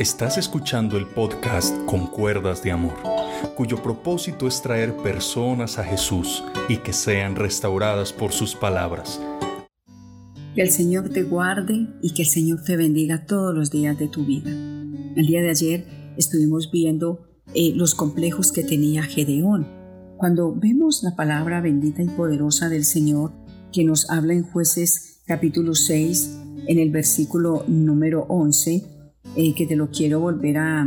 Estás escuchando el podcast Con Cuerdas de Amor, cuyo propósito es traer personas a Jesús y que sean restauradas por sus palabras. Que el Señor te guarde y que el Señor te bendiga todos los días de tu vida. El día de ayer estuvimos viendo eh, los complejos que tenía Gedeón. Cuando vemos la palabra bendita y poderosa del Señor que nos habla en jueces capítulo 6 en el versículo número 11, eh, que te lo quiero volver a,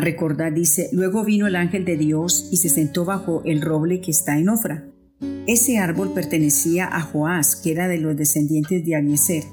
recordar, dice, luego vino el ángel de Dios y se sentó bajo el roble que está en Ofra. Ese árbol pertenecía a Joás, que era de los descendientes de Abieser.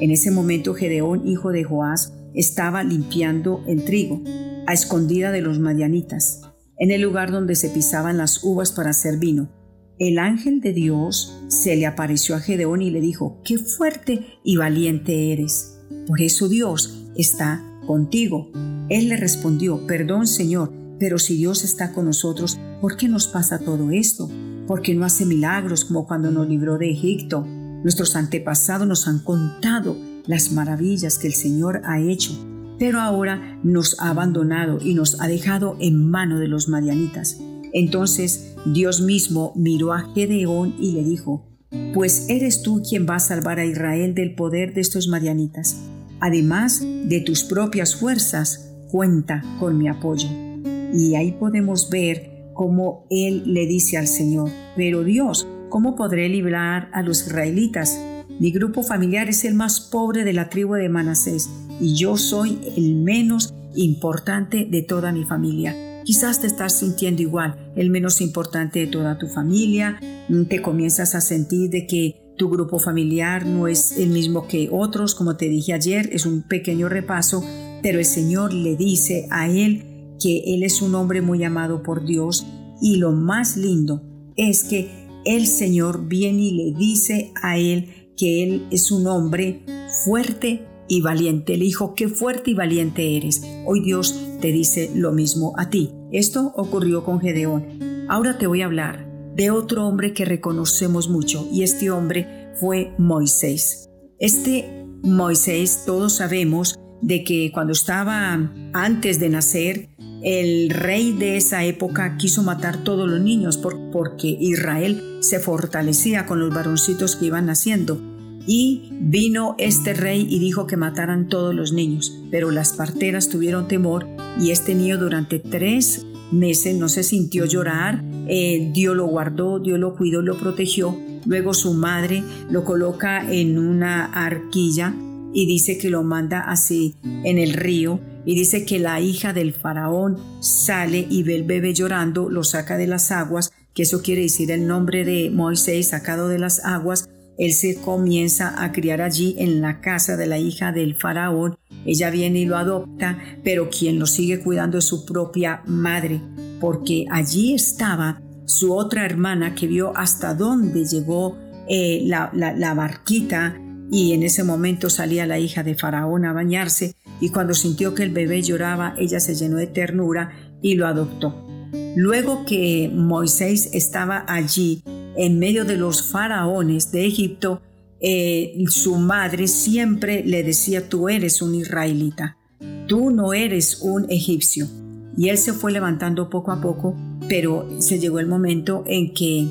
En ese momento Gedeón, hijo de Joás, estaba limpiando el trigo, a escondida de los madianitas, en el lugar donde se pisaban las uvas para hacer vino. El ángel de Dios se le apareció a Gedeón y le dijo, qué fuerte y valiente eres. Por eso Dios está contigo. Él le respondió, perdón Señor, pero si Dios está con nosotros, ¿por qué nos pasa todo esto? ¿Por qué no hace milagros como cuando nos libró de Egipto? Nuestros antepasados nos han contado las maravillas que el Señor ha hecho, pero ahora nos ha abandonado y nos ha dejado en mano de los madianitas. Entonces Dios mismo miró a Gedeón y le dijo, Pues eres tú quien va a salvar a Israel del poder de estos madianitas. Además de tus propias fuerzas, cuenta con mi apoyo. Y ahí podemos ver cómo él le dice al Señor, pero Dios, ¿cómo podré librar a los israelitas? Mi grupo familiar es el más pobre de la tribu de Manasés y yo soy el menos importante de toda mi familia. Quizás te estás sintiendo igual, el menos importante de toda tu familia, te comienzas a sentir de que tu grupo familiar no es el mismo que otros, como te dije ayer, es un pequeño repaso, pero el Señor le dice a él que él es un hombre muy amado por Dios y lo más lindo es que el Señor viene y le dice a él que él es un hombre fuerte y valiente. Le dijo, qué fuerte y valiente eres. Hoy Dios te dice lo mismo a ti. Esto ocurrió con Gedeón. Ahora te voy a hablar de otro hombre que reconocemos mucho y este hombre fue Moisés. Este Moisés, todos sabemos de que cuando estaba antes de nacer, el rey de esa época quiso matar todos los niños porque Israel se fortalecía con los varoncitos que iban naciendo. Y vino este rey y dijo que mataran todos los niños, pero las parteras tuvieron temor y este niño durante tres meses no se sintió llorar, eh, Dios lo guardó, Dios lo cuidó, lo protegió. Luego su madre lo coloca en una arquilla y dice que lo manda así en el río y dice que la hija del faraón sale y ve el bebé llorando, lo saca de las aguas, que eso quiere decir el nombre de Moisés sacado de las aguas. Él se comienza a criar allí en la casa de la hija del faraón. Ella viene y lo adopta, pero quien lo sigue cuidando es su propia madre porque allí estaba su otra hermana que vio hasta dónde llegó eh, la, la barquita y en ese momento salía la hija de Faraón a bañarse y cuando sintió que el bebé lloraba, ella se llenó de ternura y lo adoptó. Luego que Moisés estaba allí en medio de los faraones de Egipto, eh, su madre siempre le decía, tú eres un israelita, tú no eres un egipcio. Y él se fue levantando poco a poco, pero se llegó el momento en que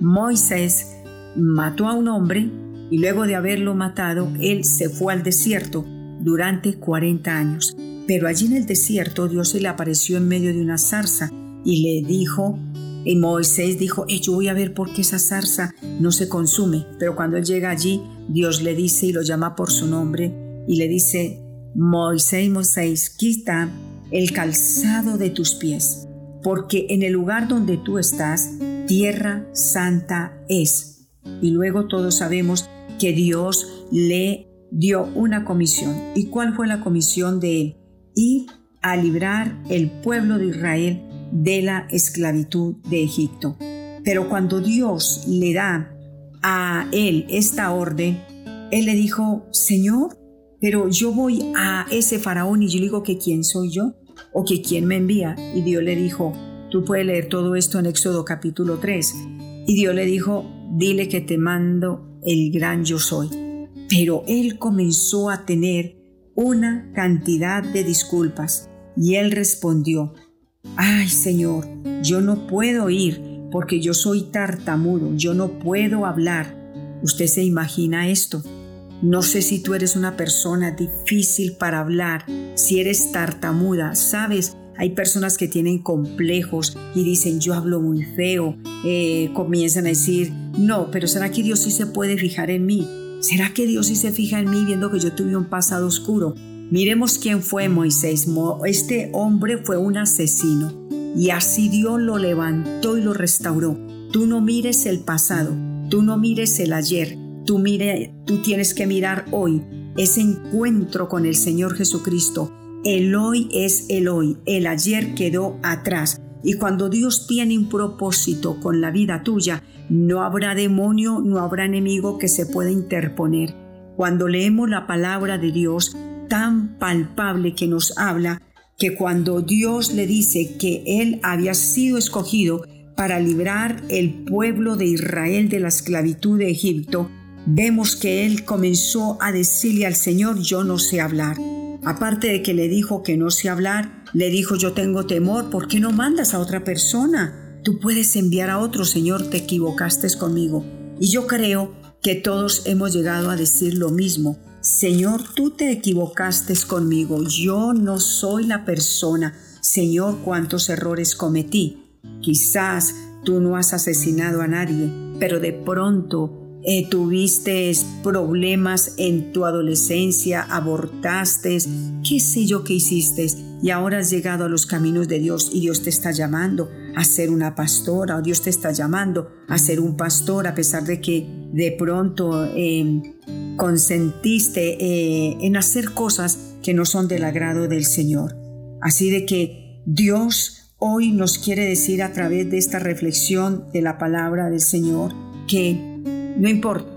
Moisés mató a un hombre y luego de haberlo matado, él se fue al desierto durante 40 años. Pero allí en el desierto Dios se le apareció en medio de una zarza y le dijo, y Moisés dijo, eh, yo voy a ver por qué esa zarza no se consume. Pero cuando él llega allí, Dios le dice y lo llama por su nombre y le dice, Moisés, Moisés, quita el calzado de tus pies, porque en el lugar donde tú estás, tierra santa es. Y luego todos sabemos que Dios le dio una comisión. ¿Y cuál fue la comisión de él? Ir a librar el pueblo de Israel de la esclavitud de Egipto. Pero cuando Dios le da a él esta orden, él le dijo, Señor, pero yo voy a ese faraón y yo digo que quién soy yo o que quién me envía. Y Dios le dijo, tú puedes leer todo esto en Éxodo capítulo 3. Y Dios le dijo, dile que te mando el gran yo soy. Pero él comenzó a tener una cantidad de disculpas. Y él respondió, Ay Señor, yo no puedo ir porque yo soy tartamudo, yo no puedo hablar. ¿Usted se imagina esto? No sé si tú eres una persona difícil para hablar, si eres tartamuda, sabes, hay personas que tienen complejos y dicen yo hablo muy feo, eh, comienzan a decir, no, pero ¿será que Dios sí se puede fijar en mí? ¿Será que Dios sí se fija en mí viendo que yo tuve un pasado oscuro? Miremos quién fue Moisés. Este hombre fue un asesino y así Dios lo levantó y lo restauró. Tú no mires el pasado, tú no mires el ayer, Tú, mire, tú tienes que mirar hoy ese encuentro con el Señor Jesucristo. El hoy es el hoy, el ayer quedó atrás. Y cuando Dios tiene un propósito con la vida tuya, no habrá demonio, no habrá enemigo que se pueda interponer. Cuando leemos la palabra de Dios tan palpable que nos habla, que cuando Dios le dice que Él había sido escogido para librar el pueblo de Israel de la esclavitud de Egipto, vemos que él comenzó a decirle al Señor, yo no sé hablar. Aparte de que le dijo que no sé hablar, le dijo, yo tengo temor, ¿por qué no mandas a otra persona? Tú puedes enviar a otro, Señor, te equivocaste conmigo. Y yo creo que todos hemos llegado a decir lo mismo. Señor, tú te equivocaste conmigo, yo no soy la persona. Señor, cuántos errores cometí. Quizás tú no has asesinado a nadie, pero de pronto eh, tuviste problemas en tu adolescencia, abortaste, qué sé yo qué hiciste, y ahora has llegado a los caminos de Dios y Dios te está llamando a ser una pastora, o Dios te está llamando a ser un pastor, a pesar de que de pronto em, consentiste eh, en hacer cosas que no son del agrado del Señor. Así de que Dios hoy nos quiere decir a través de esta reflexión de la palabra del Señor que no importa,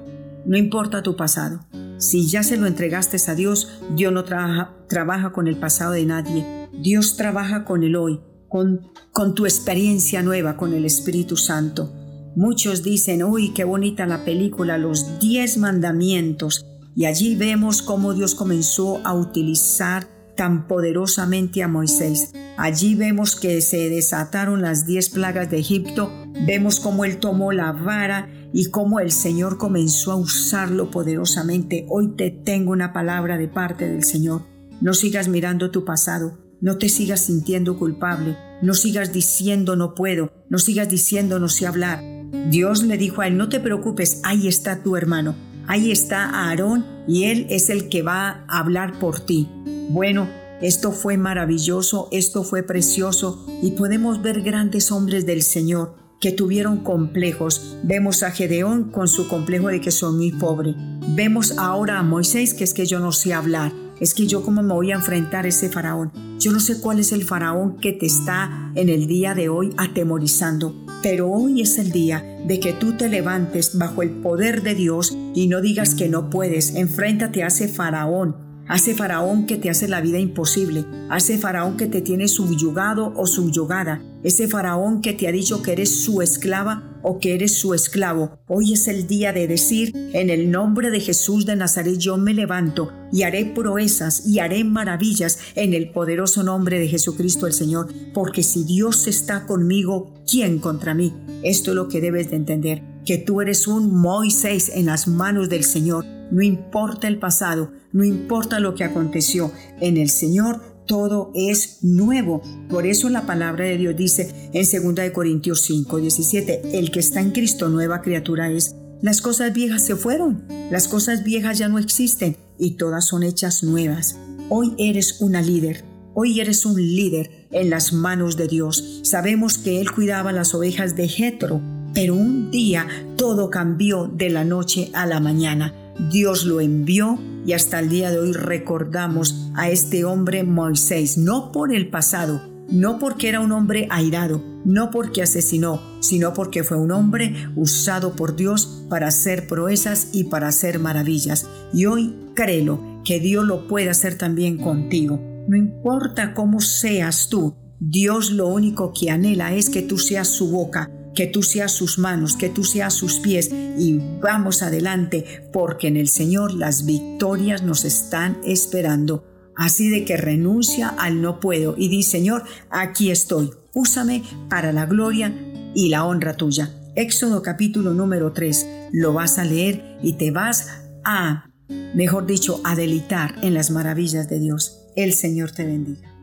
no importa tu pasado. Si ya se lo entregaste a Dios, Dios no trabaja, con el pasado de nadie. Dios trabaja con el hoy, con tu experiencia nueva con el Espíritu Santo. Muchos dicen, uy, qué bonita la película, los diez mandamientos. Y allí vemos cómo Dios comenzó a utilizar tan poderosamente a Moisés. Allí vemos que se desataron las diez plagas de Egipto, vemos cómo él tomó la vara y cómo el Señor comenzó a usarlo poderosamente. Hoy te tengo una palabra de parte del Señor. No sigas mirando tu pasado, no te sigas sintiendo culpable, no sigas diciendo no puedo, no sigas diciendo no sé hablar. Dios le dijo a él, no te preocupes, ahí está tu hermano, ahí está Aarón y él es el que va a hablar por ti. Bueno, esto fue maravilloso, esto fue precioso y podemos ver grandes hombres del Señor que tuvieron complejos. Vemos a Gedeón con su complejo de que soy muy pobre. Vemos ahora a Moisés que es que yo no sé hablar. Es que yo cómo me voy a enfrentar a ese faraón. Yo no sé cuál es el faraón que te está en el día de hoy atemorizando. Pero hoy es el día de que tú te levantes bajo el poder de Dios y no digas que no puedes. Enfréntate a ese faraón Hace faraón que te hace la vida imposible. Hace faraón que te tiene subyugado o subyugada. Ese faraón que te ha dicho que eres su esclava o que eres su esclavo. Hoy es el día de decir, en el nombre de Jesús de Nazaret yo me levanto y haré proezas y haré maravillas en el poderoso nombre de Jesucristo el Señor. Porque si Dios está conmigo, ¿quién contra mí? Esto es lo que debes de entender, que tú eres un Moisés en las manos del Señor. No importa el pasado, no importa lo que aconteció, en el Señor todo es nuevo. Por eso la palabra de Dios dice en 2 Corintios 5, 17, el que está en Cristo nueva criatura es. Las cosas viejas se fueron, las cosas viejas ya no existen y todas son hechas nuevas. Hoy eres una líder, hoy eres un líder en las manos de Dios. Sabemos que Él cuidaba las ovejas de Jetro, pero un día todo cambió de la noche a la mañana. Dios lo envió y hasta el día de hoy recordamos a este hombre Moisés, no por el pasado, no porque era un hombre airado, no porque asesinó, sino porque fue un hombre usado por Dios para hacer proezas y para hacer maravillas. Y hoy créelo que Dios lo puede hacer también contigo. No importa cómo seas tú, Dios lo único que anhela es que tú seas su boca, que tú seas sus manos, que tú seas sus pies y vamos adelante porque en el Señor las victorias nos están esperando. Así de que renuncia al no puedo y di Señor, aquí estoy, úsame para la gloria y la honra tuya. Éxodo capítulo número 3, lo vas a leer y te vas a, mejor dicho, a delitar en las maravillas de Dios. El Señor te bendiga.